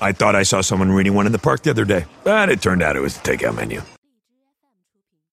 I thought I saw someone reading one in the park the other day, but it turned out it was the takeout menu.